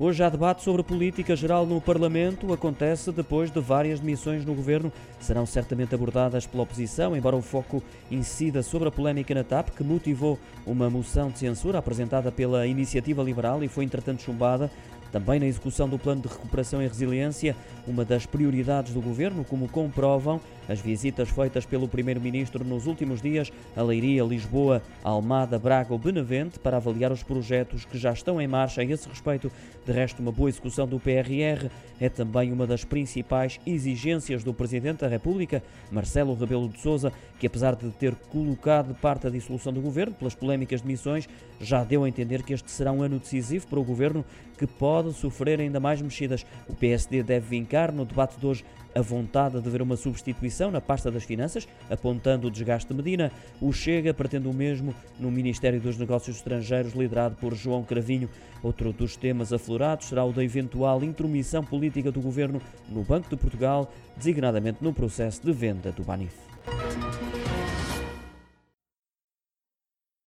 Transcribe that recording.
Hoje há debate sobre política geral no Parlamento. Acontece depois de várias demissões no governo. Serão certamente abordadas pela oposição, embora o foco incida sobre a polémica na TAP, que motivou uma moção de censura apresentada pela Iniciativa Liberal e foi entretanto chumbada. Também na execução do Plano de Recuperação e Resiliência, uma das prioridades do governo, como comprovam as visitas feitas pelo Primeiro-Ministro nos últimos dias a Leiria, Lisboa, Almada, Braga ou Benavente para avaliar os projetos que já estão em marcha a esse respeito. De resto, uma boa execução do PRR é também uma das principais exigências do Presidente da República, Marcelo Rebelo de Sousa, que apesar de ter colocado parte da dissolução do governo pelas polémicas de missões, já deu a entender que este será um ano decisivo para o governo que pode sofrer ainda mais mexidas. O PSD deve vincar no debate de hoje a vontade de ver uma substituição na pasta das Finanças, apontando o desgaste de Medina. O Chega pretende o mesmo no Ministério dos Negócios Estrangeiros, liderado por João Cravinho. Outro dos temas aflorados será o da eventual intromissão política do governo no Banco de Portugal, designadamente no processo de venda do Banif.